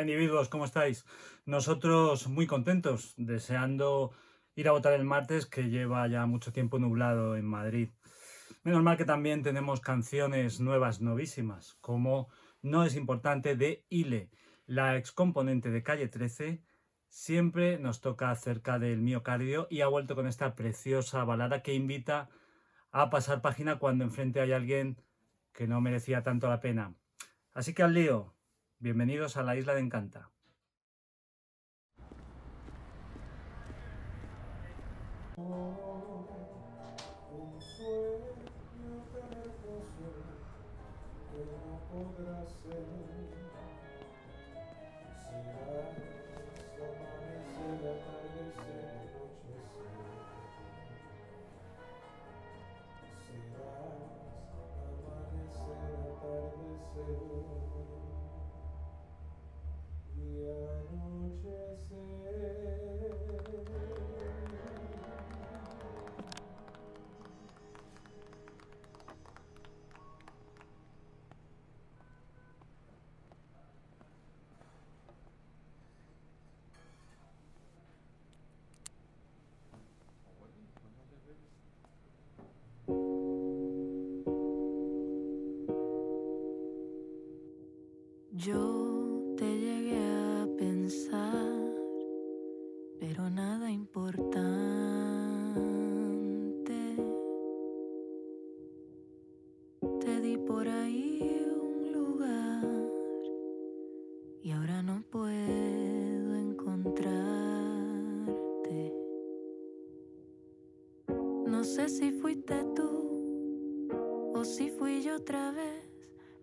Hola ¿cómo estáis? Nosotros muy contentos, deseando ir a votar el martes que lleva ya mucho tiempo nublado en Madrid. Menos mal que también tenemos canciones nuevas, novísimas, como No es importante de Ile, la excomponente de Calle 13, siempre nos toca acerca del miocardio y ha vuelto con esta preciosa balada que invita a pasar página cuando enfrente hay alguien que no merecía tanto la pena. Así que al lío, bienvenidos a la isla de Encanta.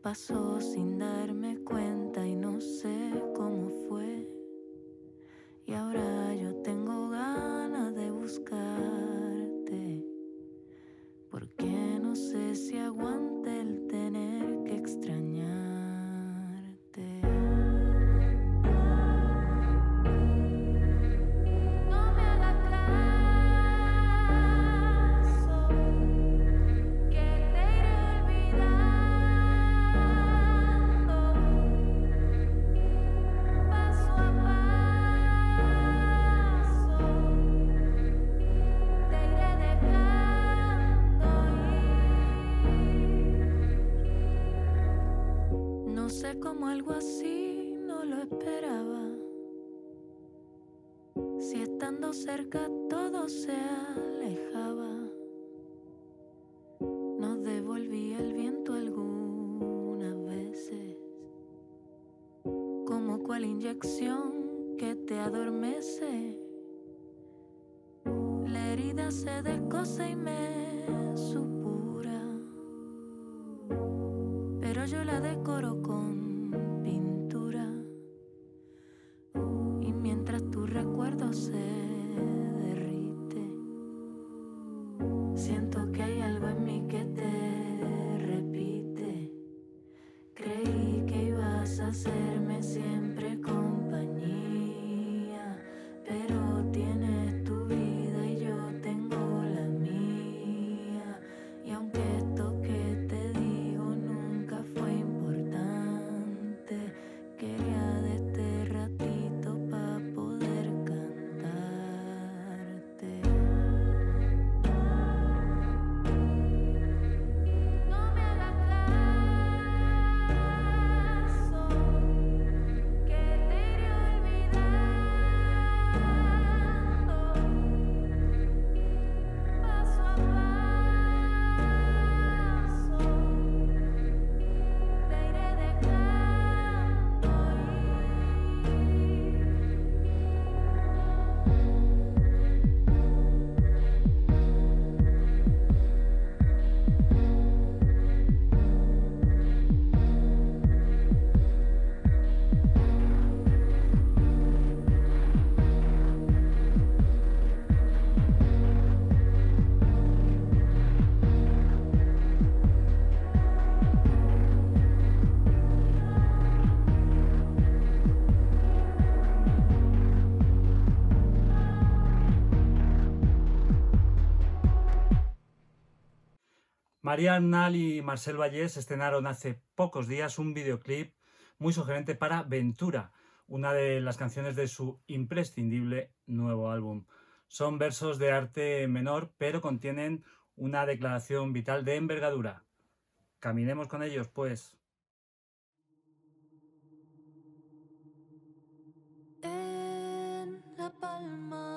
Pasó sin darme cómo algo así no lo esperaba. Si estando cerca todo se alejaba, María Arnal y Marcel Vallés estrenaron hace pocos días un videoclip muy sugerente para Ventura, una de las canciones de su imprescindible nuevo álbum. Son versos de arte menor, pero contienen una declaración vital de envergadura. Caminemos con ellos, pues. En la palma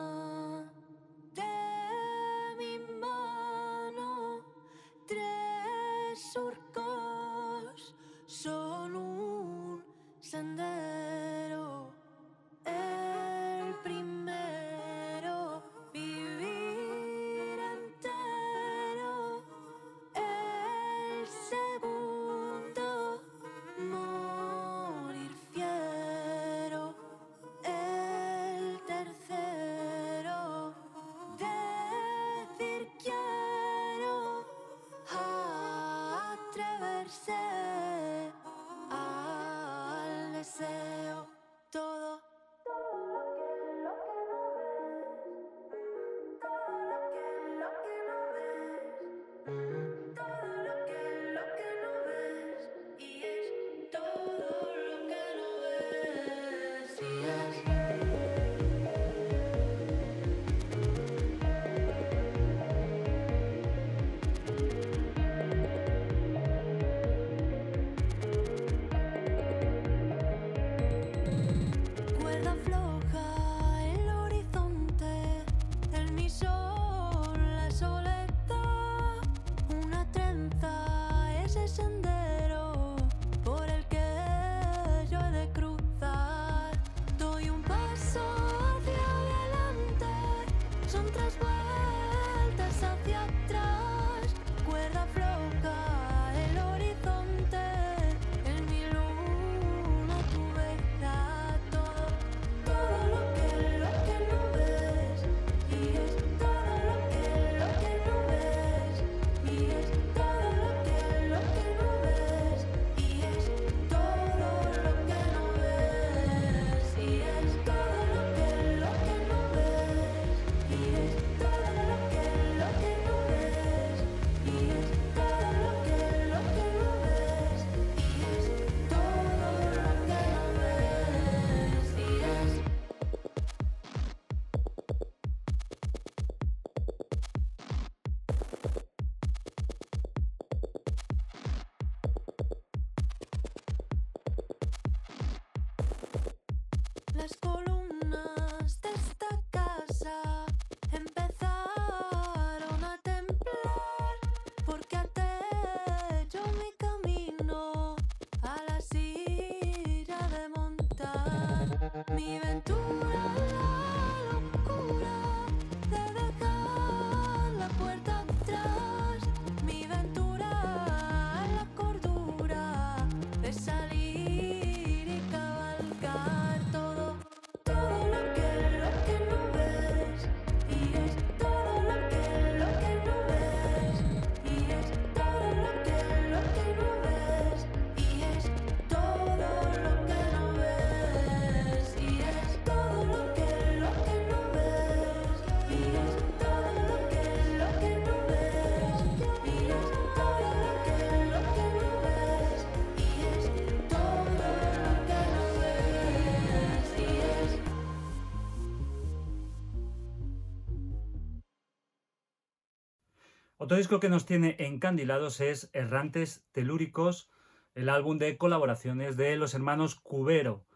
Otro disco que nos tiene encandilados es Errantes Telúricos, el álbum de colaboraciones de los hermanos Cubero.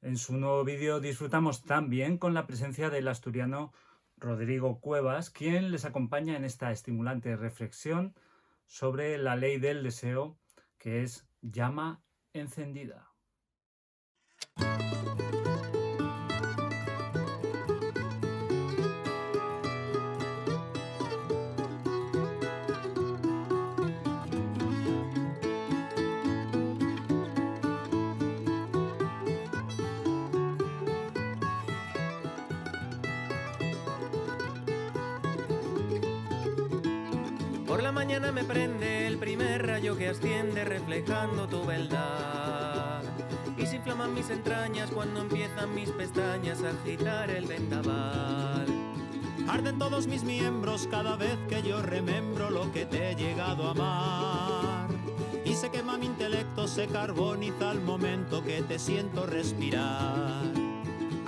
En su nuevo vídeo disfrutamos también con la presencia del asturiano Rodrigo Cuevas, quien les acompaña en esta estimulante reflexión sobre la ley del deseo, que es llama encendida. Por la mañana me prende el primer rayo que asciende reflejando tu beldad. Y se inflaman mis entrañas cuando empiezan mis pestañas a agitar el vendaval. Arden todos mis miembros cada vez que yo remembro lo que te he llegado a amar. Y se quema mi intelecto se carboniza al momento que te siento respirar.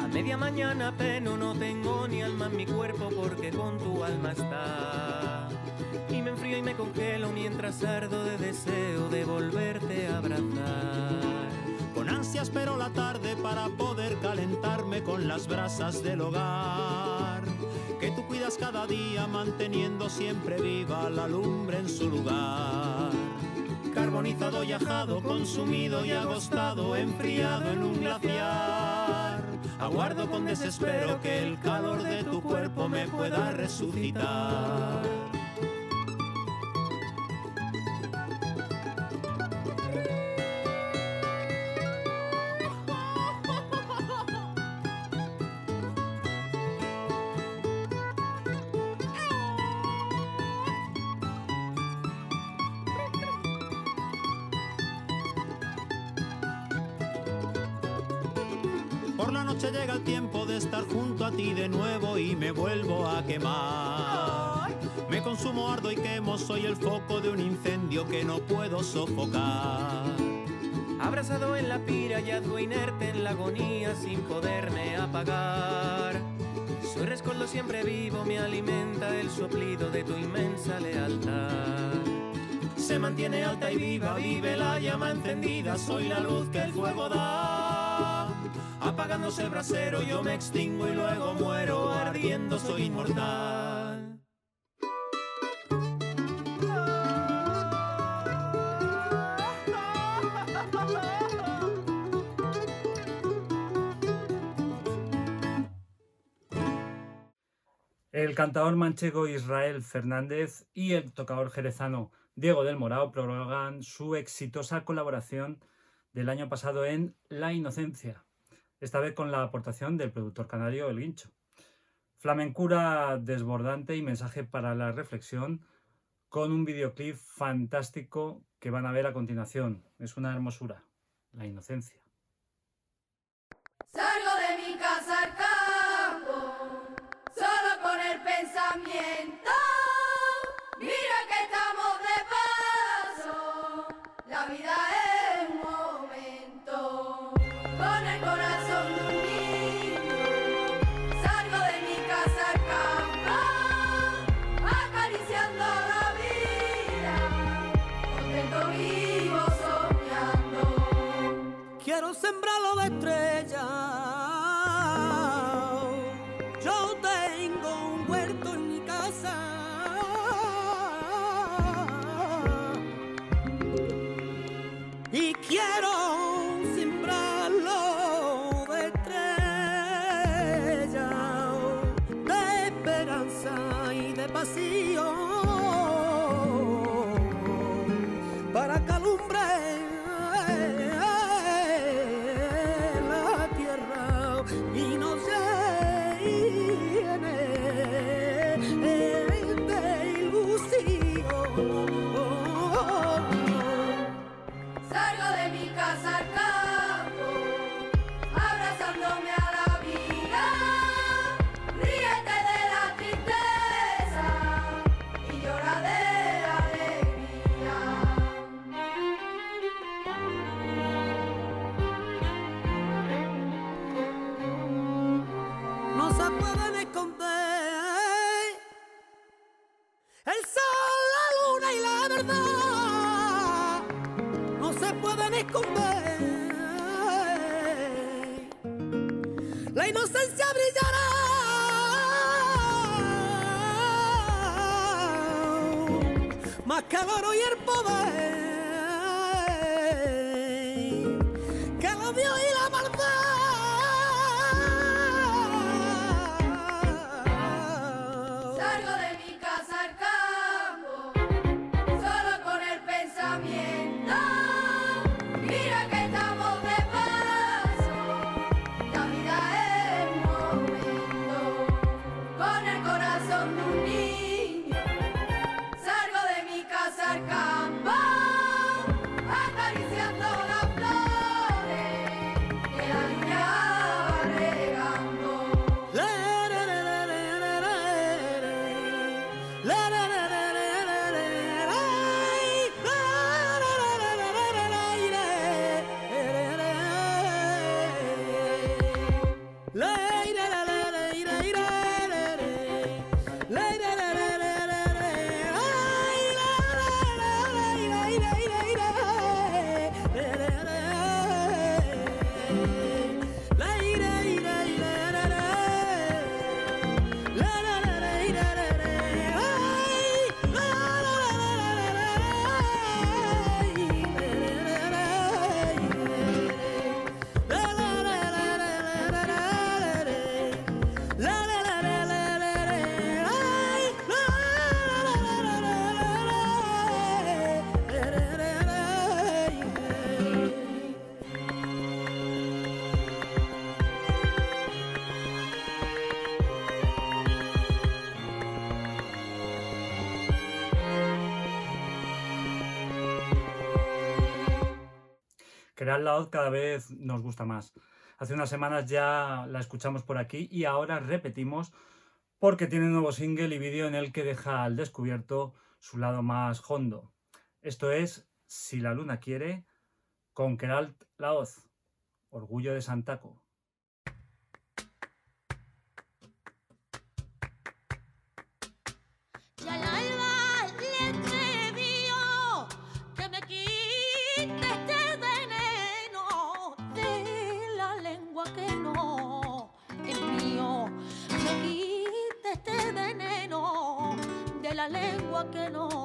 A media mañana peno, no tengo ni alma en mi cuerpo porque con tu alma está. Y me congelo mientras ardo de deseo de volverte a abrazar. Con ansia espero la tarde para poder calentarme con las brasas del hogar. Que tú cuidas cada día manteniendo siempre viva la lumbre en su lugar. Carbonizado y ajado, consumido y agostado, enfriado en un glaciar. Aguardo con desespero que el calor de tu cuerpo me pueda resucitar. Por la noche llega el tiempo de estar junto a ti de nuevo y me vuelvo a quemar. Me consumo, ardo y quemo, soy el foco de un incendio que no puedo sofocar. Abrazado en la pira, yadro inerte en la agonía sin poderme apagar. Soy rescoldo siempre vivo, me alimenta el soplido de tu inmensa lealtad. Se mantiene alta y viva, vive la llama encendida, soy la luz que el fuego da. El brasero, yo me extingo y luego muero, ardiendo soy. El cantador manchego Israel Fernández y el tocador jerezano Diego del Morao prolongan su exitosa colaboración del año pasado en La Inocencia, esta vez con la aportación del productor canario El Guincho. Flamencura desbordante y mensaje para la reflexión con un videoclip fantástico que van a ver a continuación. Es una hermosura, La Inocencia. La Hoz cada vez nos gusta más. Hace unas semanas ya la escuchamos por aquí y ahora repetimos porque tiene un nuevo single y vídeo en el que deja al descubierto su lado más hondo. Esto es Si la luna quiere con Keralt Laoz, Orgullo de Santaco. Que no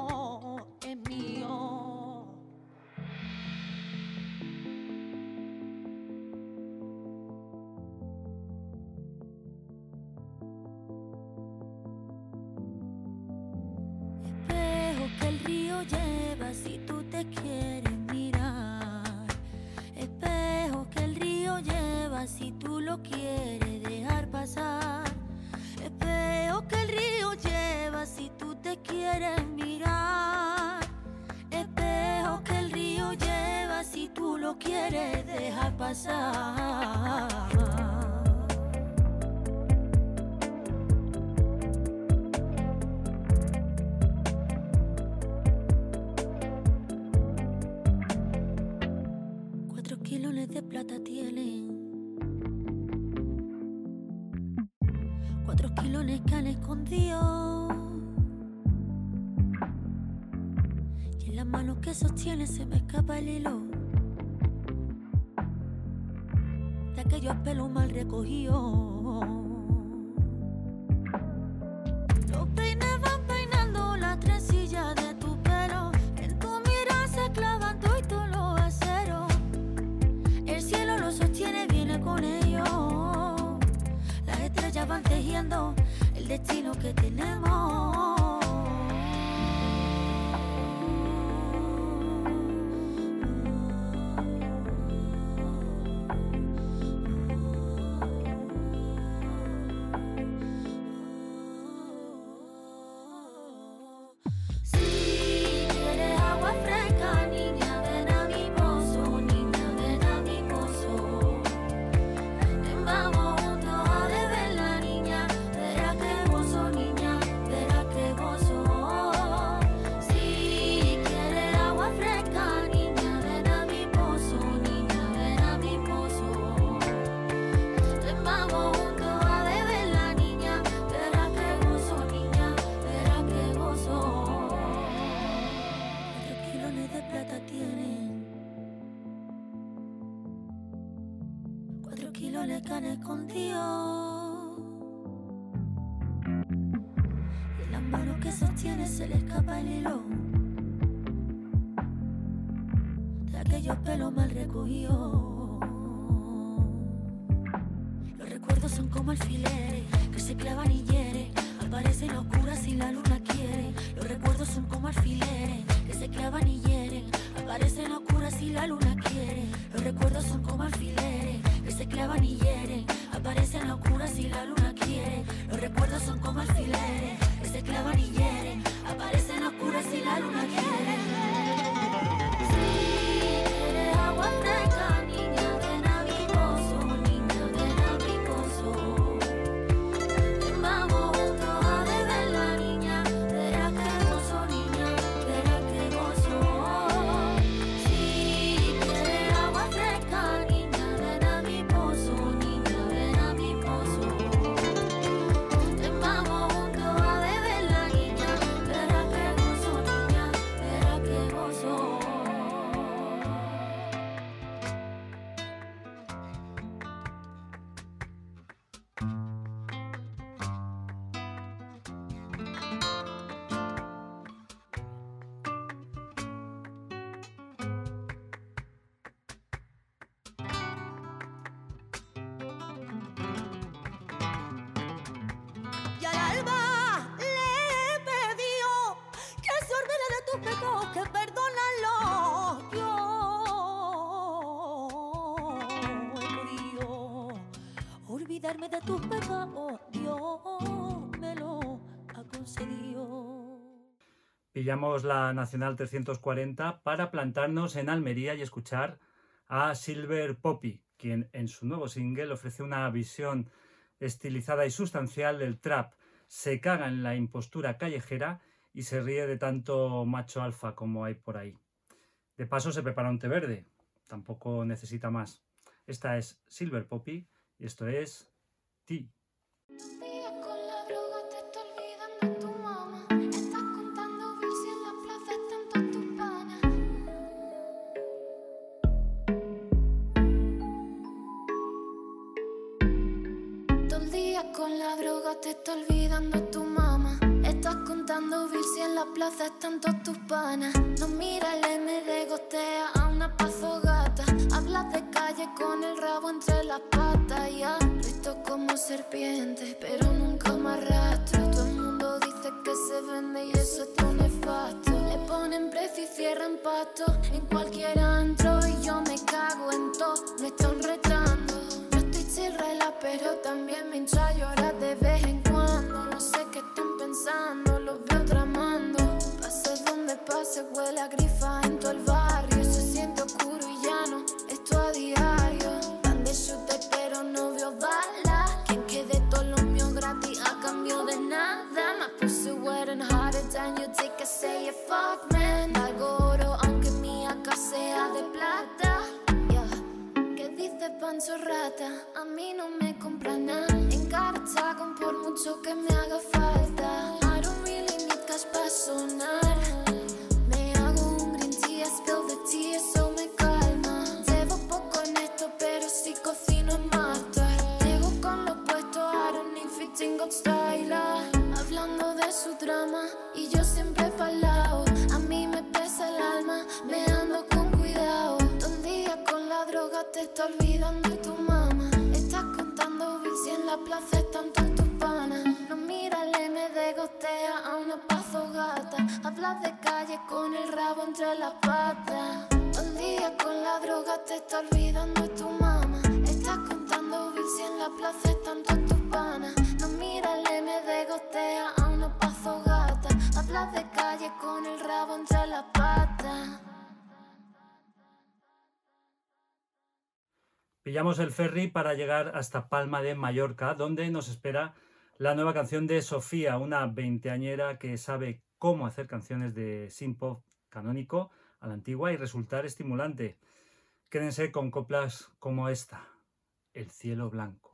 las manos que sostiene se me escapa el hilo. De aquellos pelos mal recogidos. Los peines van peinando las tresillas de tu pelo. En tu mirada se clavan todo y todos los aceros. El cielo lo sostiene, viene con ellos. Las estrellas van tejiendo el destino que tenemos. Que han escondido. Y las manos que sostiene se le escapa el hilo. De aquellos pelos mal recogidos. Los recuerdos son como alfileres que se clavan y hieren. Aparecen oscuras si la luna quiere. Los recuerdos son como alfileres que se clavan y hieren. Aparecen oscuras si la luna quiere. Los recuerdos son como alfileres que se clavan y hieren. Aparecen oscuras si la luna quiere. Los recuerdos son como alfileres que se clavan y hieren. Tus pecados, Dios me lo ha concedido. Pillamos la Nacional 340 para plantarnos en Almería y escuchar a Silver Poppy, quien en su nuevo single ofrece una visión estilizada y sustancial del trap. Se caga en la impostura callejera y se ríe de tanto macho alfa como hay por ahí. De paso se prepara un té verde, tampoco necesita más. Esta es Silver Poppy y esto es Tea. Tus días con la droga te está olvidando tu mamá. Estás contando y en la plaza están todos tus panas. Todo el día con la droga te está olvidando tu mamá. Estás contando y en la plaza están todos tus panas. No mira el MD, gostea a una pazogata. Hablas de calle con el rabo entre las patas. Ya, listo como serpiente, pero nunca me arrastro. Todo el mundo dice que se vende y eso es tan nefasto. Le ponen precio y cierran pasto en cualquier antro. Y yo me cago en todo, me están retando. Yo estoy chill, rela, pero también me hincho a llorar de vez en cuando. No sé qué están pensando, los veo tramando. Pase donde pase, huele a grifa en todo el barrio. Se siente oscuro y diario. Van de chute, pero no veo balas. Quien quede todo lo mío gratis a cambio de nada. My pussy wet and harder than you take a say it, fuck man. Oro, aunque mi acá sea de plata. Yeah. ¿Qué dice Pancho Rata? A mí no me compra nada. En Cartago por mucho que me haga falta. I don't really need cash para sonar. Got style. Hablando de su drama y yo siempre pa'l lado. A mí me pesa el alma, me ando con cuidado. Todo el día con la droga te está olvidando de tu mamá. Estás contando bills y en la plaza están todos tus panas. No mira el MD, gostea a una pazogata. Hablas de calle con el rabo entre las patas. Todo el día con la droga te está olvidando de tu mamá. Estás contando bills y en la plaza están todos El. Pillamos el ferry para llegar hasta Palma de Mallorca, donde nos espera la nueva canción de Sofía, una veinteañera que sabe cómo hacer canciones de synth-pop canónico a la antigua y resultar estimulante. Quédense con coplas como esta, El cielo blanco.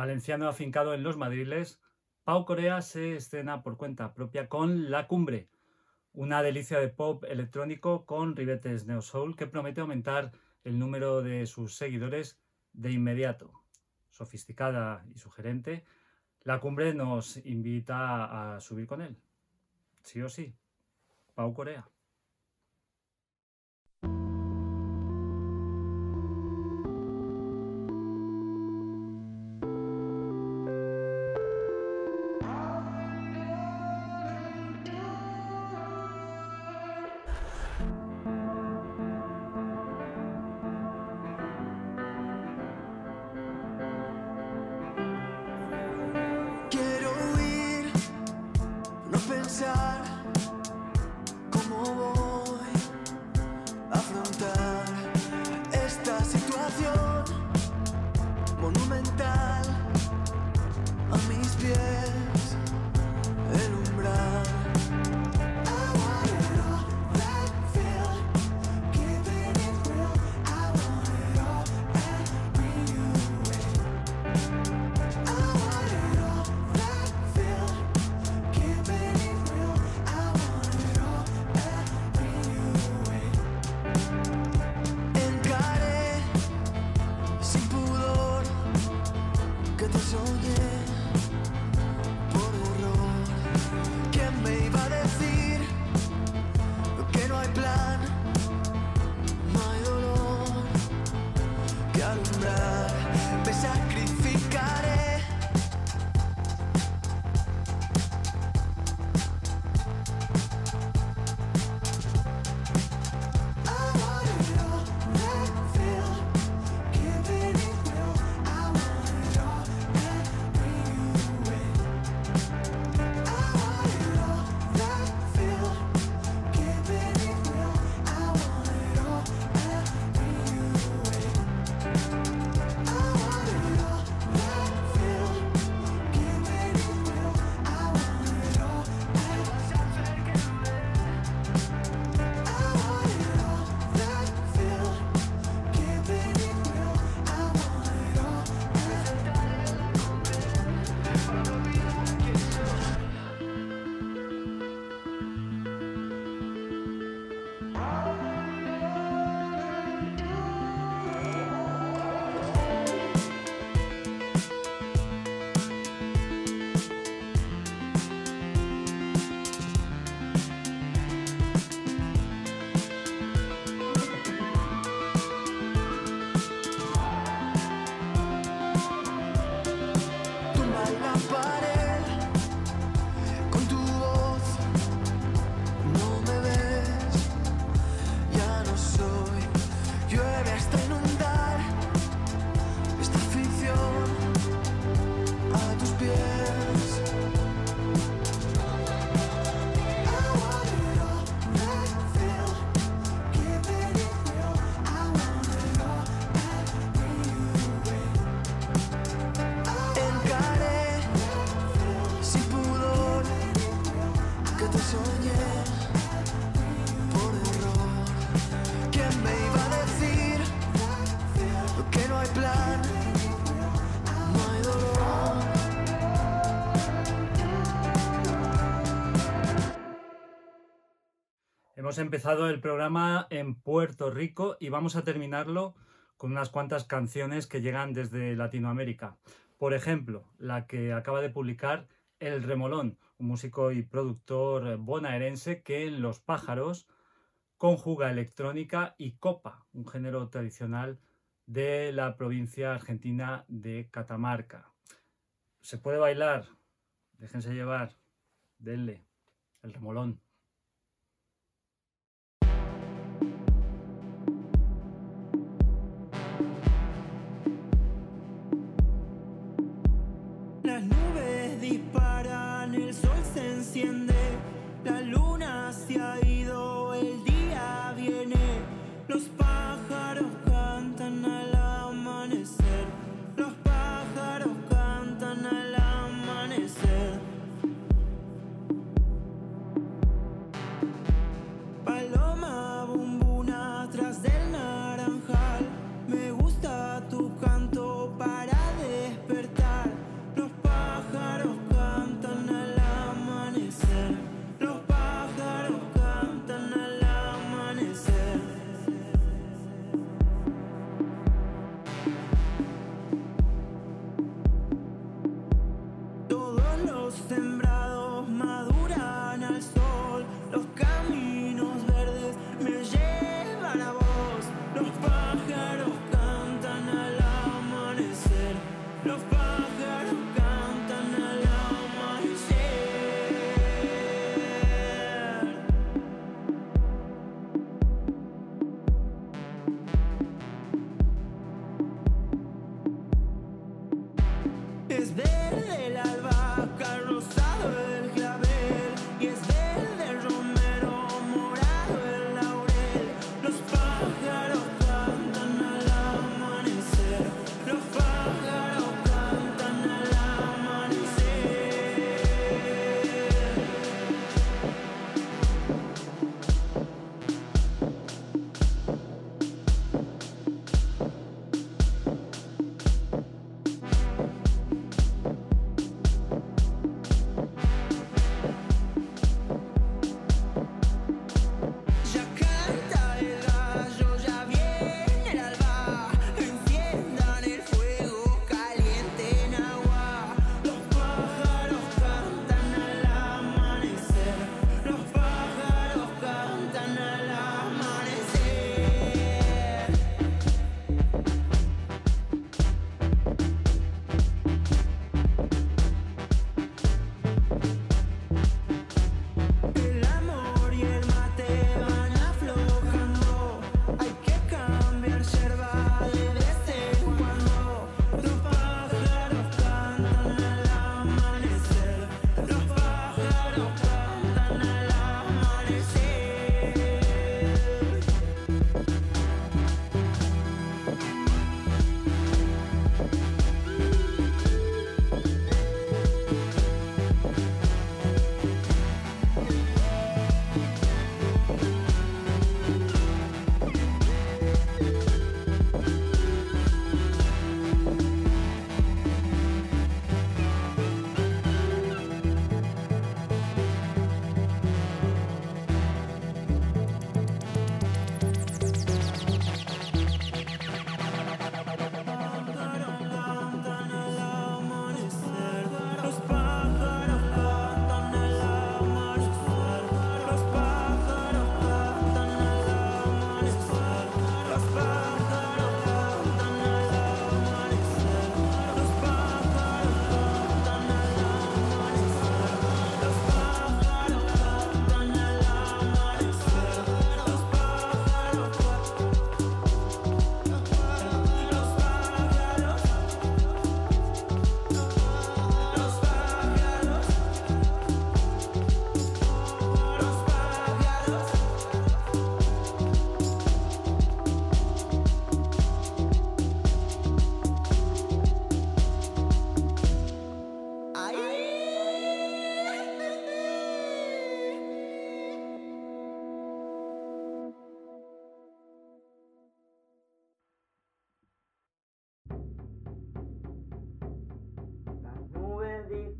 Valenciano afincado en los Madriles, Pau Corea se escena por cuenta propia con La Cumbre, una delicia de pop electrónico con ribetes neo soul que promete aumentar el número de sus seguidores de inmediato. Sofisticada y sugerente, La Cumbre nos invita a subir con él. Sí o sí. Pau Corea. empezado el programa en Puerto Rico y vamos a terminarlo con unas cuantas canciones que llegan desde Latinoamérica. Por ejemplo, la que acaba de publicar El Remolón, un músico y productor bonaerense que en Los Pájaros conjuga electrónica y copa, un género tradicional de la provincia argentina de Catamarca. Se puede bailar, déjense llevar, denle, el remolón.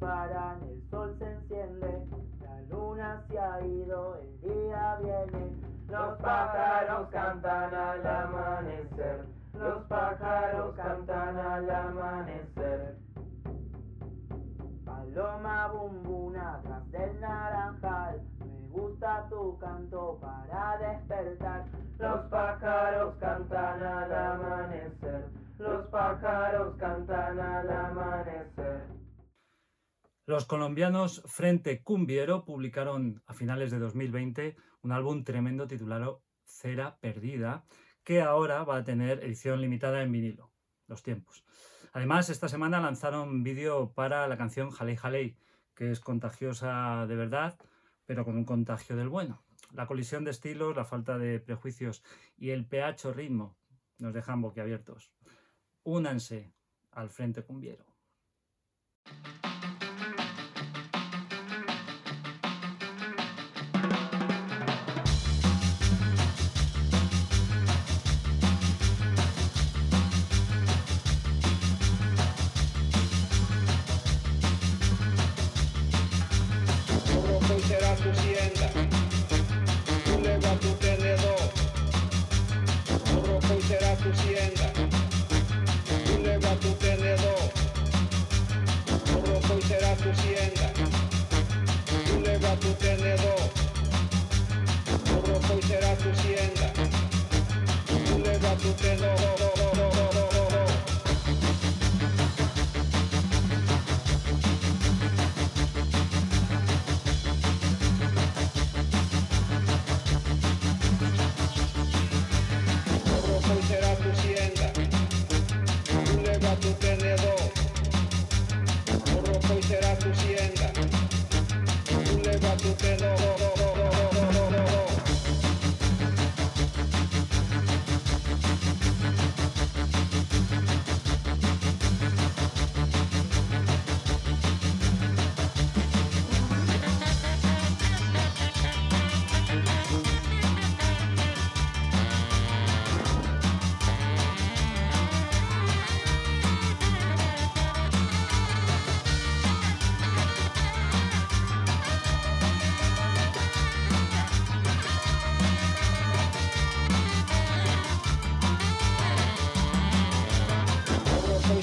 Disparan, el sol se enciende, la luna se ha ido, el día viene. Los pájaros cantan al amanecer, los pájaros cantan al amanecer. Paloma bumbuna atrás del naranjal, me gusta tu canto para despertar. Los pájaros cantan al amanecer, los pájaros cantan al amanecer. Los colombianos Frente Cumbiero publicaron a finales de 2020 un álbum tremendo titulado Cera Perdida, que ahora va a tener edición limitada en vinilo. Los tiempos. Además, esta semana lanzaron vídeo para la canción Jalei Jalei, que es contagiosa de verdad, pero con un contagio del bueno. La colisión de estilos, la falta de prejuicios y el pH ritmo nos dejan boquiabiertos. Únanse al Frente Cumbiero.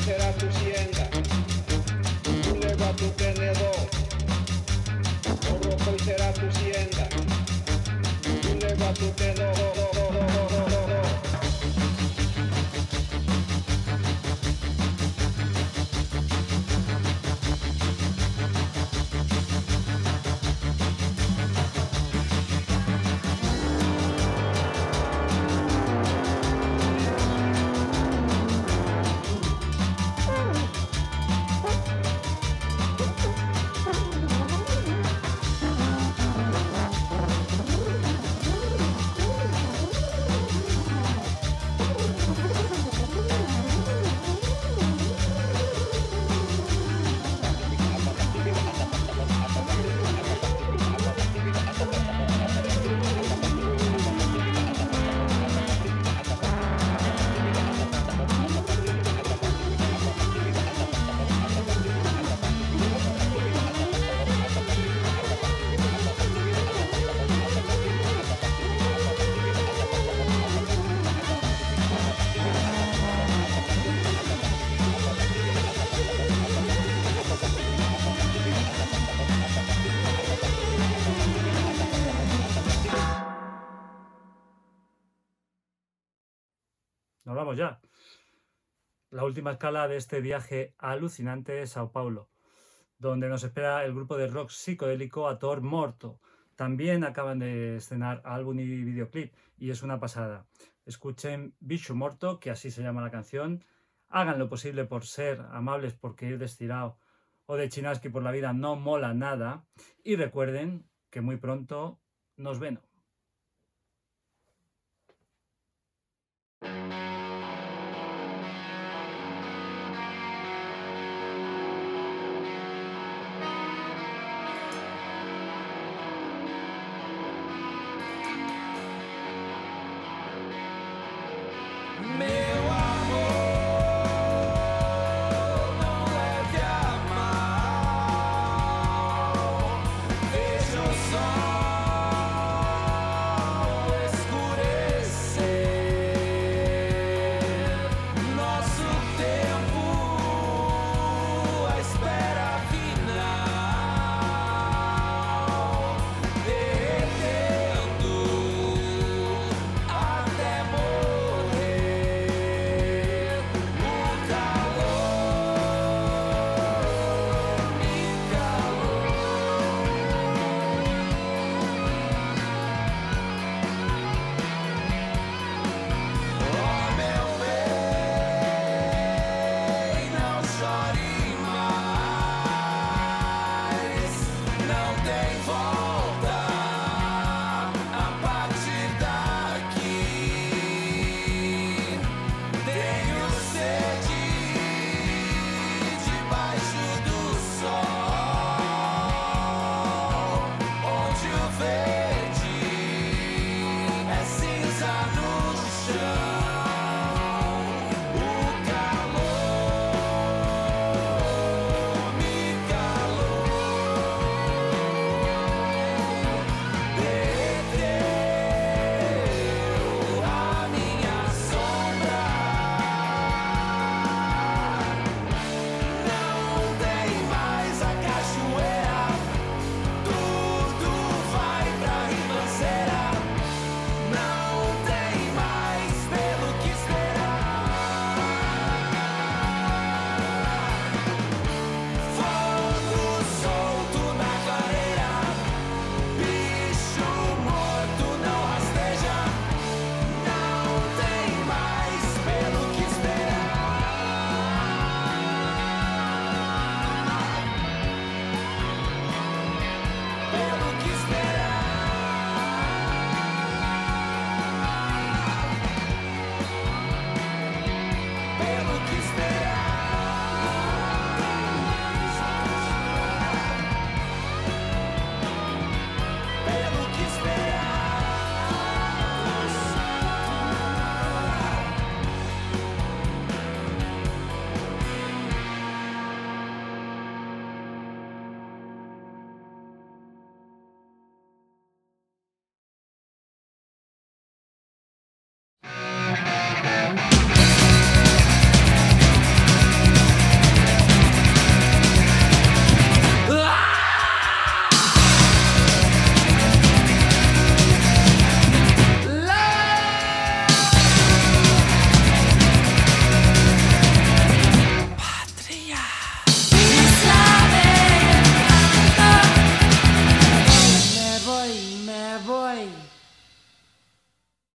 Será tu sienda. Nos vamos ya. La última escala de este viaje alucinante es Sao Paulo, donde nos espera el grupo de rock psicodélico Ator Morto. También acaban de estrenar álbum y videoclip y es una pasada. Escuchen Bicho Morto, que así se llama la canción. Hagan lo posible por ser amables porque ir destirado o de chinaski por la vida no mola nada. Y recuerden que muy pronto nos ven.